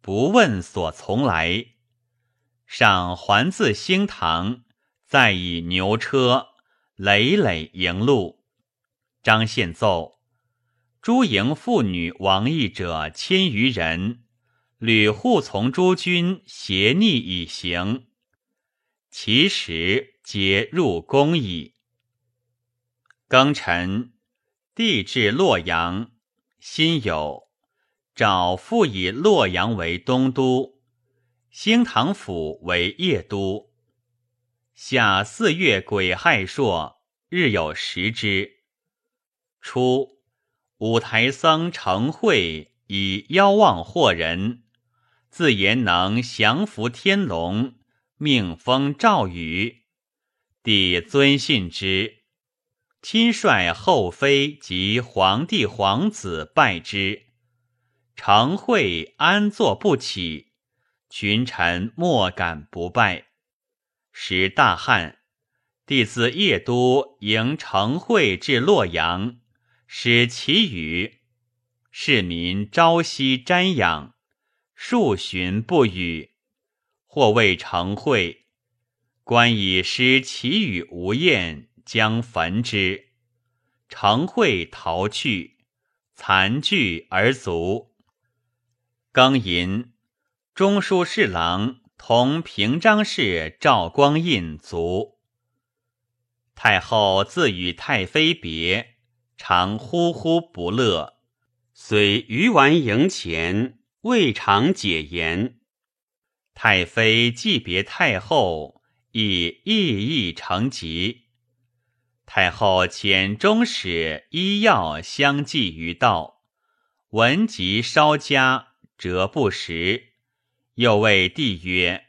不问所从来。上还自兴堂，再以牛车累累迎路。张献奏：诸营妇女亡役者千余人。吕护从诸军协逆以行，其实皆入宫矣。庚辰，帝至洛阳，辛酉，诏复以洛阳为东都，兴唐府为邺都。夏四月癸亥朔，日有食之。初，五台僧成会以邀望惑人。自言能降服天龙，命封赵宇，帝尊信之，亲率后妃及皇帝皇子拜之。成会安坐不起，群臣莫敢不拜。时大旱，帝自邺都迎成会至洛阳，使其语，市民朝夕瞻仰。数旬不语，或谓成会，官以失其语无厌，将焚之。成会逃去，残具而卒。庚寅，中书侍郎同平章事赵光胤卒。太后自与太妃别，常呼呼不乐，虽鱼丸迎前。未尝解言，太妃既别太后，亦意意成疾。太后遣中使医药相继于道，闻疾稍加，辄不食。又谓帝曰：“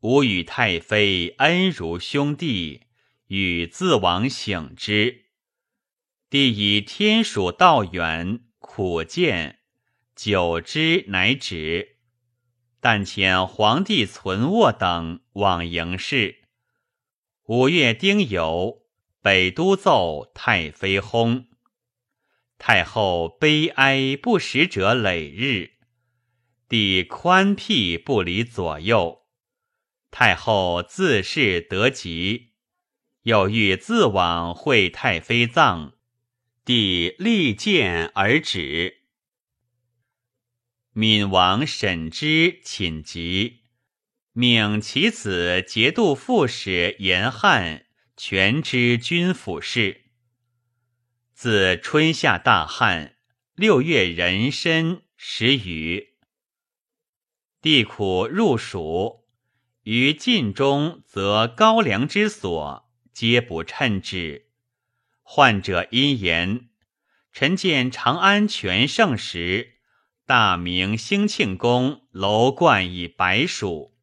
吾与太妃恩如兄弟，与自往省之。”帝以天属道远，苦见。久之，乃止。但遣皇帝存卧等往迎事。五月丁酉，北都奏太妃薨。太后悲哀不食者累日。帝宽辟不离左右。太后自是得吉，又欲自往会太妃葬，帝力谏而止。闵王审之寝疾，命其子节度副使严汉全知君府事。自春夏大旱，六月壬申时雨，地苦入暑，于晋中则高粱之所，皆不称之。患者因言：“臣见长安全盛时。”大明兴庆宫楼冠以白鼠，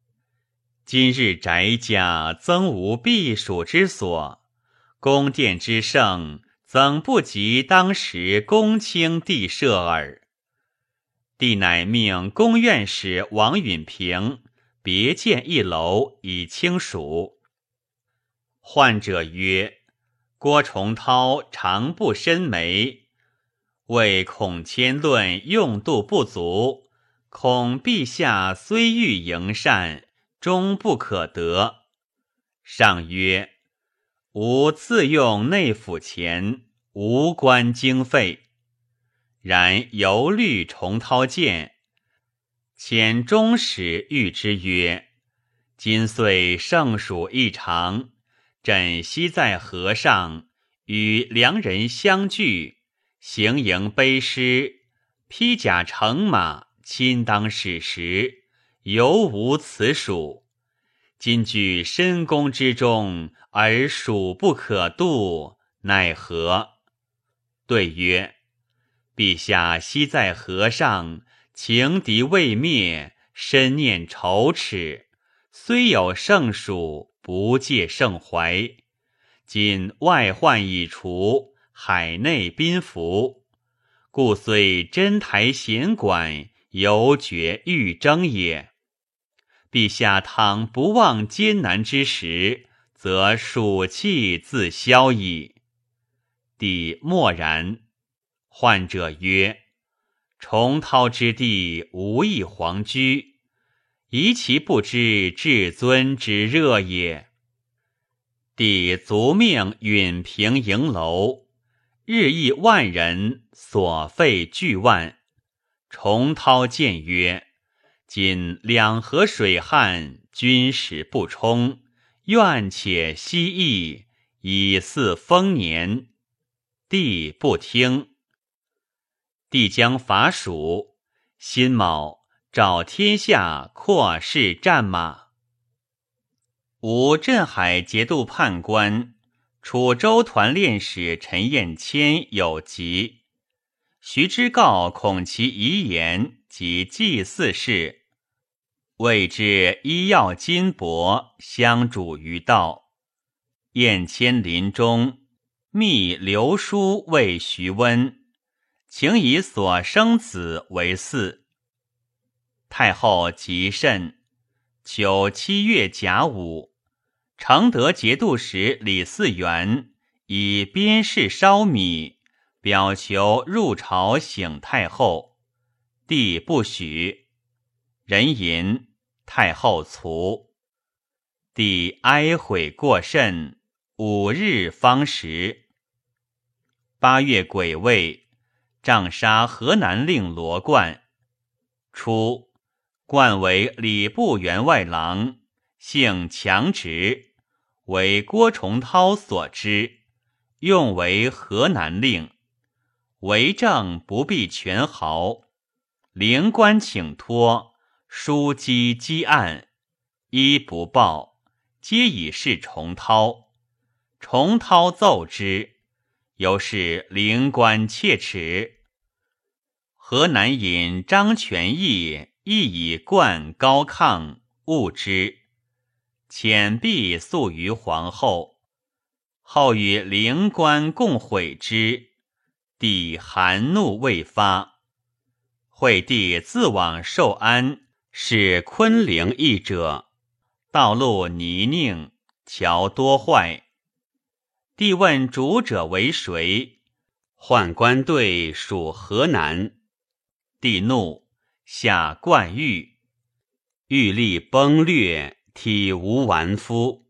今日宅家增无避暑之所，宫殿之盛，怎不及当时公卿地设耳？帝乃命宫院使王允平别建一楼以清暑。患者曰：“郭崇韬常不申眉，为孔谦论用度不足，恐陛下虽欲迎善，终不可得。”上曰：“吾自用内府钱，无关经费。然犹虑重涛见，遣中使谕之曰：‘今岁盛暑异常。’”朕昔在河上与良人相聚，行营背诗，披甲乘马，亲当使时，犹无此属。今居深宫之中，而蜀不可渡，奈何？对曰：陛下昔在河上，情敌未灭，深念仇耻，虽有盛暑。不戒盛怀，今外患已除，海内宾服，故虽真台险管，犹觉欲争也。陛下倘不忘艰难之时，则暑气自消矣。帝默然。患者曰：“重涛之地，无一皇居。”疑其不知至尊之热也。帝卒命允平营楼，日益万人，所费巨万。重涛见曰：“今两河水旱，军食不充，愿且息役，以祀丰年。”帝不听。帝将伐蜀，辛卯。召天下阔士战马。吴镇海节度判官、楚州团练使陈彦谦有疾，徐知诰恐其遗言及祭祀事，谓之医药金帛相主于道。燕谦临终，密留书为徐温，请以所生子为嗣。太后极甚，求七月甲午，承德节度使李嗣源以边事烧米，表求入朝省太后，帝不许。人吟，太后卒。帝哀悔过甚，五日方食。八月癸未，杖杀河南令罗贯。初。冠为礼部员外郎，姓强直，为郭崇韬所知，用为河南令，为政不避权豪，灵官请托，书积积案，一不报，皆以示重涛。重涛奏之，由是灵官切齿。河南尹张全义。亦以冠高亢，恶之，遣必诉于皇后。后与灵官共毁之，帝含怒未发。惠帝自往寿安，是昆陵邑者，道路泥泞，桥多坏。帝问主者为谁？宦官队属河南。帝怒。下冠玉，玉立崩裂，体无完肤。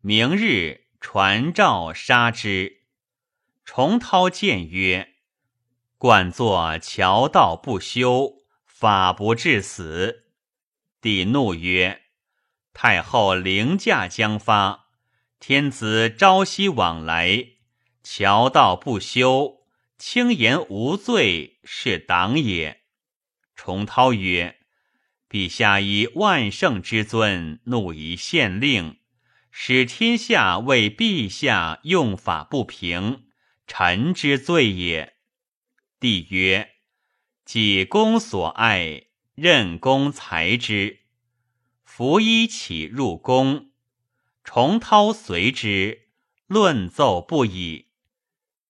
明日传诏杀之。重涛谏曰：“冠作桥道不修，法不至死。”帝怒曰：“太后凌驾将发，天子朝夕往来，桥道不修，轻言无罪，是党也。”重涛曰：“陛下以万圣之尊，怒以县令，使天下为陛下用法不平，臣之罪也。”帝曰：“己公所爱，任公裁之。服衣起入宫，重涛随之，论奏不已。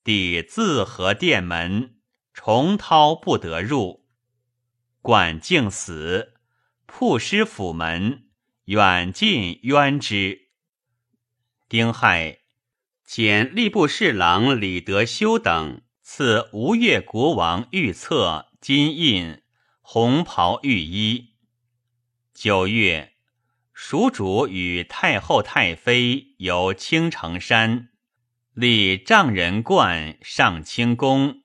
帝自合殿门，重涛不得入。”管敬死，曝师府门，远近冤之。丁亥，遣吏部侍郎李德修等赐吴越国王御册、金印、红袍御衣。九月，蜀主与太后、太妃游青城山，立丈人观上清宫，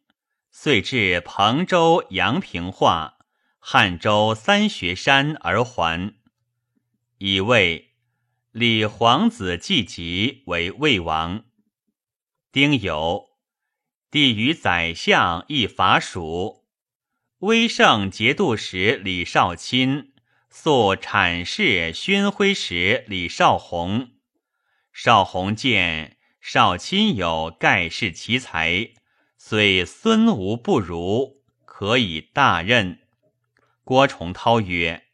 遂至彭州阳平化、汉州三学山而还，以为。立皇子季吉为魏王。丁酉，帝与宰相议伐蜀。威圣节度使李少钦素阐释宣徽使李少弘。少弘见少钦有盖世奇才，虽孙吴不如，可以大任。郭崇韬曰：“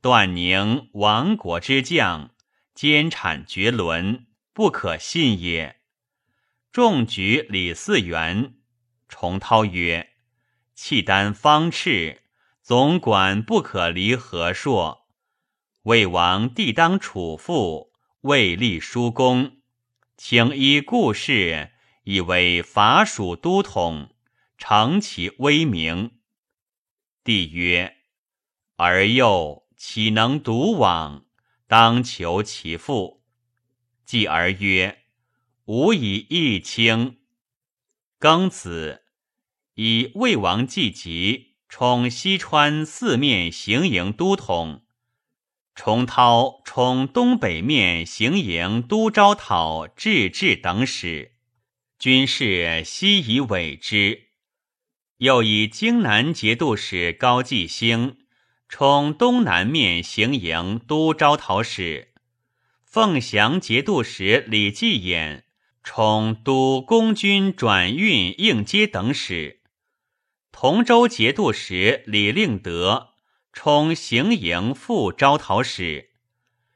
段宁亡国之将。”奸产绝伦，不可信也。众举李嗣源，崇涛曰：“契丹方赤，总管不可离和硕。魏王帝当处父，未立叔公，请依故事，以为伐蜀都统，成其威名。”帝曰：“而幼岂能独往？”当求其父，继而曰：“吾以义卿。”庚子，以魏王季吉充西川四面行营都统，重涛充东北面行营都招讨治治等使，军事悉以委之。又以荆南节度使高季兴。充东南面行营都招讨使，凤翔节度使李继衍充都公军转运应接等使，同州节度使李令德充行营副招讨使，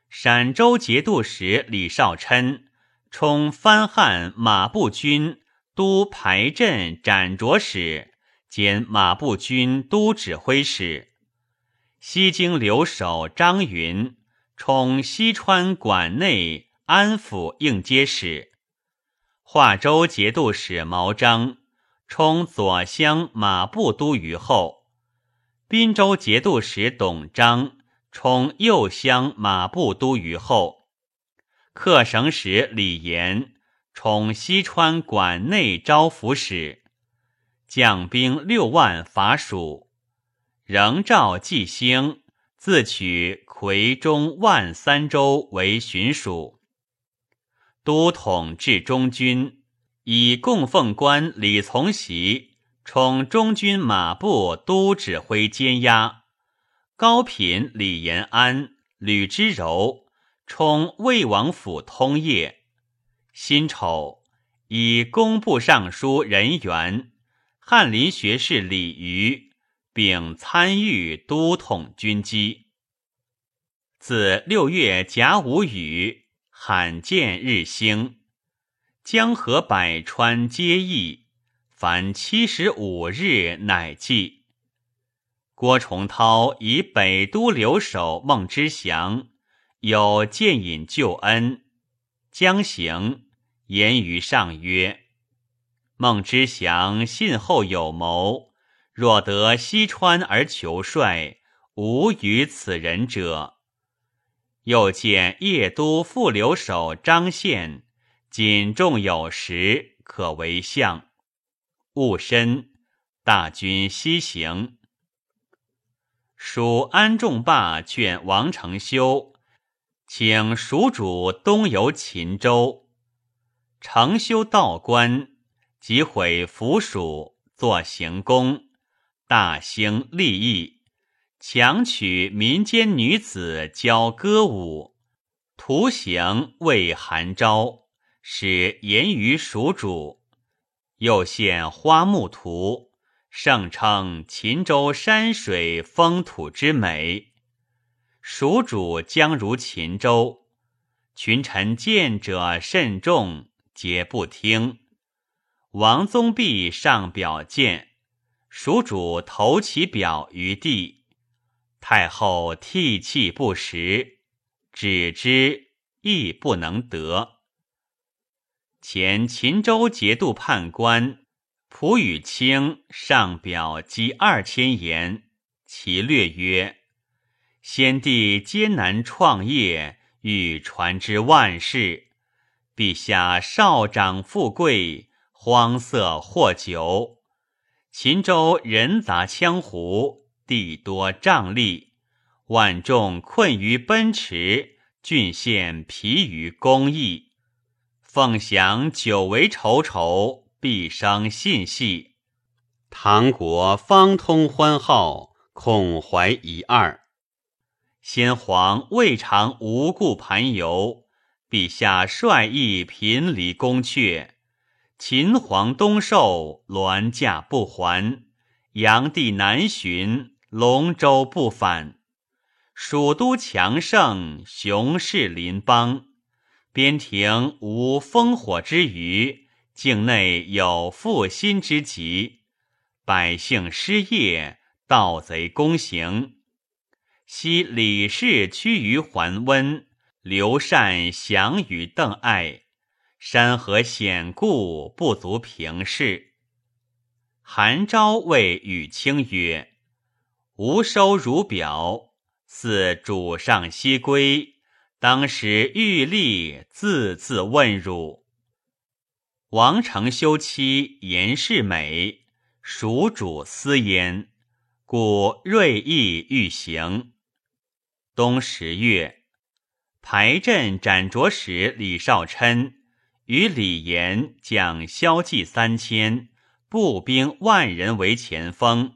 陕州节度使李少琛充番汉马步军都排阵斩着使兼马步军都指挥使。西京留守张云充西川管内安抚应接使，华州节度使毛章充左乡马步都虞候，滨州节度使董璋充右乡马步都虞候，客省使李严充西川管内招抚使，将兵六万伐蜀。仍召季兴，自取夔中万三州为巡属，都统治中军，以供奉官李从喜充中军马步都指挥监押，高品李延安、吕之柔充魏王府通业。辛丑，以工部尚书任元、翰林学士李渔。并参与都统军机。自六月甲午雨，罕见日星，江河百川皆溢，凡七十五日乃祭。郭崇韬以北都留守孟知祥有见引救恩，将行，言于上曰：“孟知祥信厚有谋。”若得西川而求帅，无与此人者。又见叶都副留守张宪，仅重有时，可为相。戊申，大军西行。蜀安仲霸劝王承修，请蜀主东游秦州。承修道观，即毁府蜀，作行宫。大兴利益，强取民间女子教歌舞，图形为韩昭，使言于蜀主。又献花木图，盛称秦州山水风土之美。蜀主将如秦州，群臣见者甚众，皆不听。王宗弼上表谏。蜀主投其表于地，太后涕泣不食，止之亦不能得。前秦州节度判官蒲宇清上表积二千言，其略曰：“先帝艰难创业，欲传之万世。陛下少长富贵，荒色祸久。秦州人杂羌胡，地多瘴疠，万众困于奔驰，郡县疲于公役。”凤翔久为愁愁，必生信系。唐国方通欢好，恐怀一二。先皇未尝无故盘游，陛下率意频离宫阙。秦皇东狩，銮驾不还；炀帝南巡，龙舟不返。蜀都强盛，雄势邻邦。边庭无烽火之余，境内有负心之急。百姓失业，盗贼攻行。昔李氏趋于桓温，刘禅降于邓艾，山河险固，不足平视。韩昭谓与卿曰：“吾收如表，似主上西归。”当时玉立字字问汝。王承修妻颜氏美，蜀主思焉，故锐意欲行。冬十月，排阵斩卓使李少琛与李严将骁骑三千，步兵万人为前锋，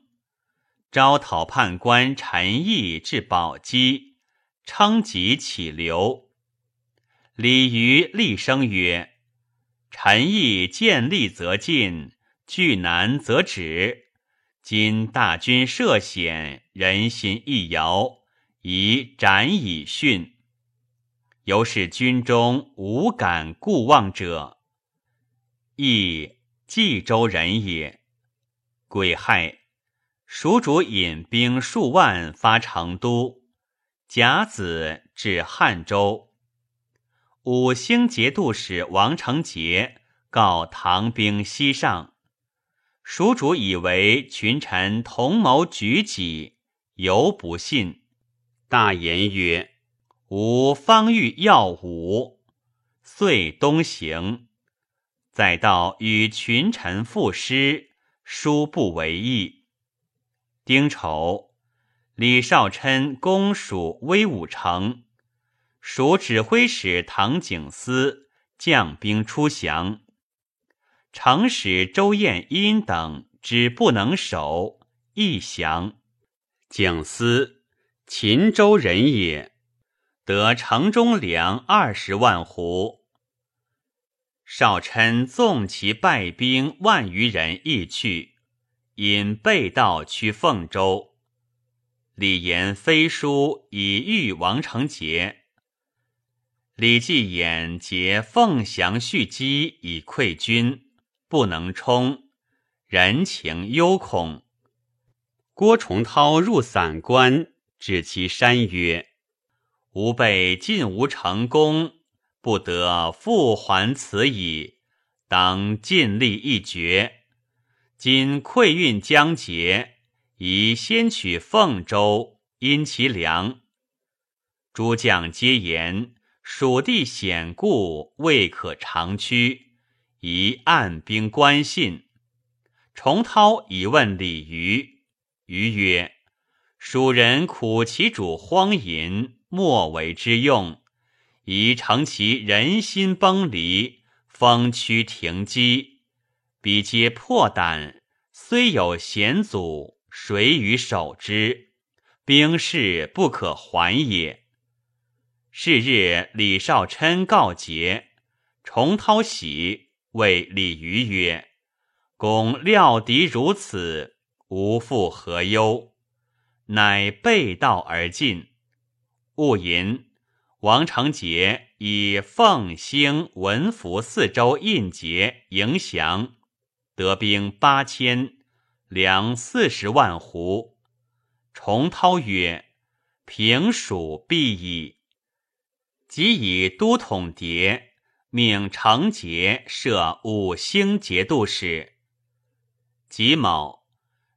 招讨判官陈毅至宝鸡。称疾起流，李渔厉声曰：“臣意见利则进，惧难则止。今大军涉险，人心易摇，宜斩以训。由是军中无敢顾望者。亦冀州人也。癸亥，蜀主引兵数万发成都。”甲子至汉州，五星节度使王承杰告唐兵西上，蜀主以为群臣同谋举己，犹不信。大言曰：“吾方欲耀武，遂东行。再到与群臣赋诗，殊不为意。”丁丑。李少琛攻蜀威武城，蜀指挥使唐景思将兵出降，城使周彦殷等只不能守，亦降。景思，秦州人也，得城中粮二十万斛。少琛纵其败兵万余人亦去，因背道去凤州。李严飞书以谕王承杰，李继衍结凤翔蓄积以溃军，不能冲，人情忧恐。郭崇韬入散关，指其山曰：“吾辈进无成功，不得复还此矣，当尽力一决。今溃运将竭。”宜先取凤州，因其粮。诸将皆言蜀地险固，未可长驱，宜按兵关信。重涛以问李渔，渔曰：“蜀人苦其主荒淫，莫为之用，宜成其人心崩离，方驱停机。彼皆破胆，虽有险阻。”谁与守之？兵士不可还也。是日，李少琛告捷，重涛喜，谓李渔曰：“公料敌如此，无复何忧。”乃背道而进。戊寅，王成杰以奉、兴、文福四州印节迎降，得兵八千。粮四十万斛。重涛曰：“平蜀必矣。”即以都统牒命程节设五星节度使。己卯，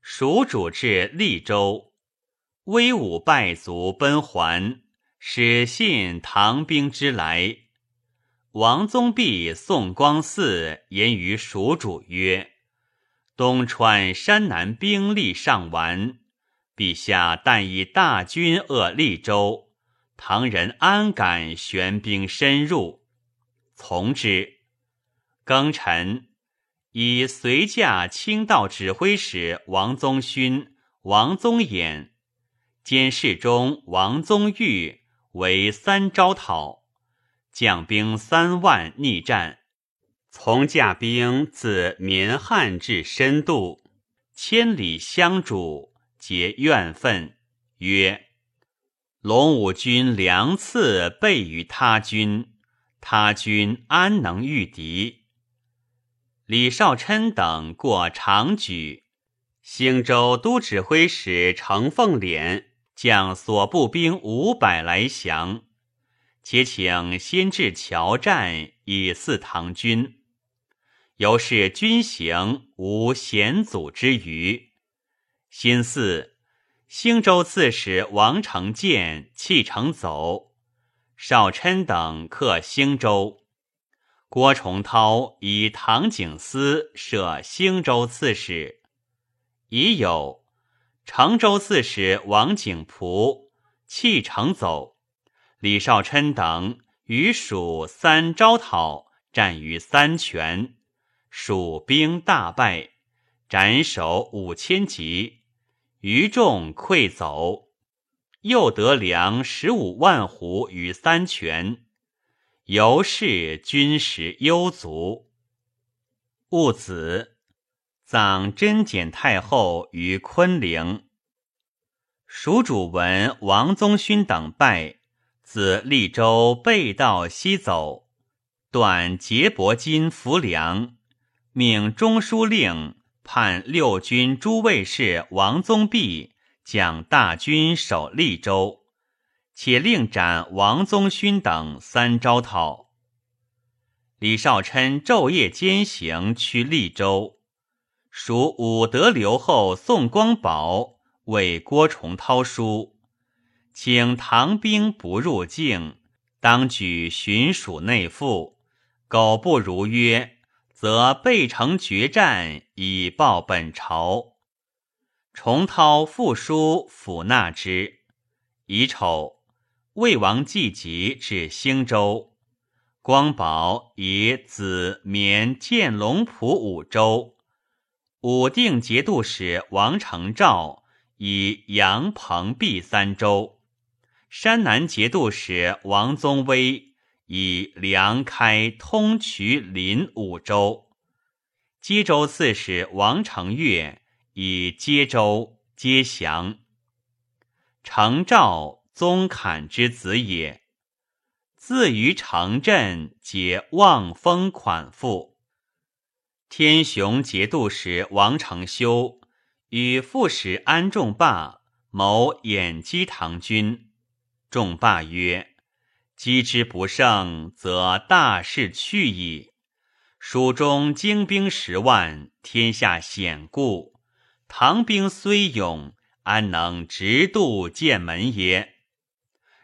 蜀主至利州，威武败卒奔还，使信唐兵之来。王宗弼、宋光嗣言于蜀主曰：“东川山南兵力尚完，陛下但以大军扼利州，唐人安敢玄兵深入？从之。”庚辰，以随驾清道指挥使王宗勋、王宗衍、监视中王宗玉为三招讨。将兵三万逆战，从驾兵自绵汉至深度，千里相主，结怨愤，曰：“龙武军粮次备于他军，他军安能御敌？”李少琛等过长举，兴州都指挥使程凤敛将所部兵五百来降。且请先至桥战以祀唐军，由是军行无险阻之余。新四，兴州刺史王承建弃城走，少琛等克兴州。郭崇韬以唐景思设兴州刺史，已有成州刺史王景璞弃城走。李少琛等与蜀三招讨战于三泉，蜀兵大败，斩首五千级，余众溃走。又得粮十五万斛于三泉，由是军食优足。戊子，葬贞简太后于昆陵。蜀主闻王宗勋等败。自利州背道西走，断结帛金浮梁，命中书令判六军诸卫士王宗弼将大军守利州，且令斩王宗勋等三招讨。李少琛昼夜兼行趋利州，属武德留后宋光宝为郭崇韬书。请唐兵不入境，当举巡属内附。苟不如约，则备城决战，以报本朝。重涛复书抚纳之。乙丑，魏王季吉至兴州。光宝以子绵建龙浦五州。武定节度使王承照以杨彭璧三州。山南节度使王宗威以粮开通衢临五州，接州刺史王承岳以接州接降。承照宗侃之子也，自于城镇，皆望风款赋。天雄节度使王承修与副使安仲霸谋掩击唐军。仲霸曰：“击之不胜，则大势去矣。蜀中精兵十万，天下险固，唐兵虽勇，安能直渡剑门耶？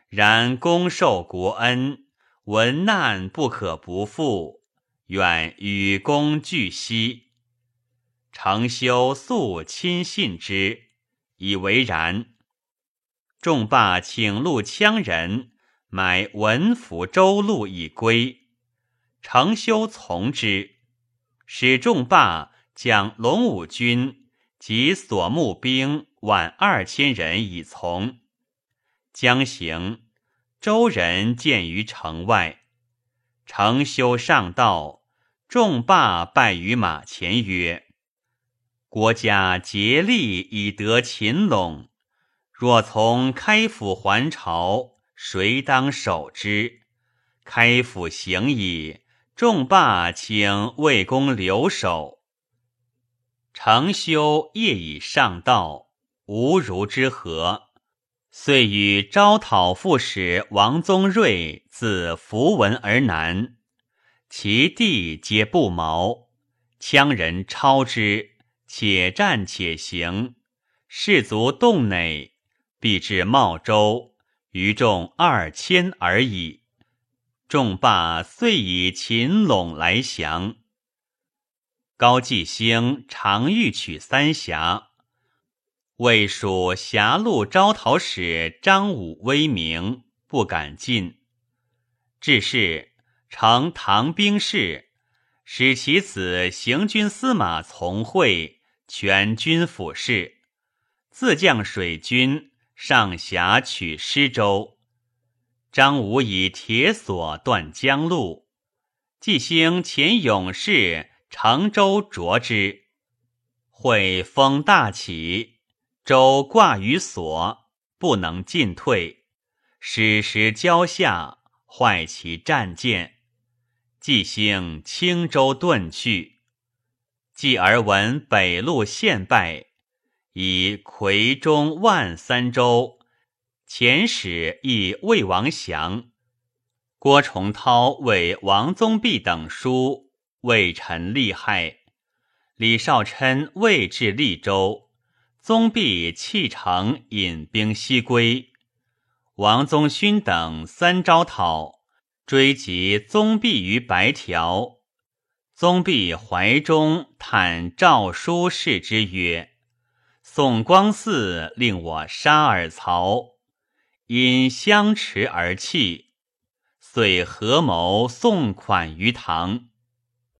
然公受国恩，闻难不可不复，愿与公俱息。”程修素亲信之，以为然。众罢请录羌人买文府州路以归，程修从之，使众霸将龙武军及所募兵万二千人以从。将行，周人见于城外，程修上道，众霸拜于马前曰：“国家竭力以得秦陇。”若从开府还朝，谁当守之？开府行矣，众罢请魏公留守。承修业已上道，无如之何。遂与招讨副使王宗瑞自符文而南，其地皆不毛，羌人超之，且战且行，士卒洞内，必至茂州，余众二千而已。众罢，遂以秦陇来降。高季兴常欲取三峡。魏蜀狭路招讨使张武威名，不敢进。至是，乘唐兵士，使其子行军司马从会全军府事，自将水军上峡取施州。张武以铁索断江路，季兴遣勇士乘舟斫之，会风大起。舟挂于所，不能进退，矢石交下，坏其战舰。季兴轻舟遁去。继而闻北路陷败，以夔中万三州遣使诣魏王降。郭崇韬为王宗弼等书，魏臣利害。李少琛未至利州。宗弼弃城，引兵西归。王宗勋等三招讨，追及宗弼于白条。宗弼怀中叹诏书示之曰：“宋光嗣令我杀尔曹，因相持而弃，遂合谋送款于唐。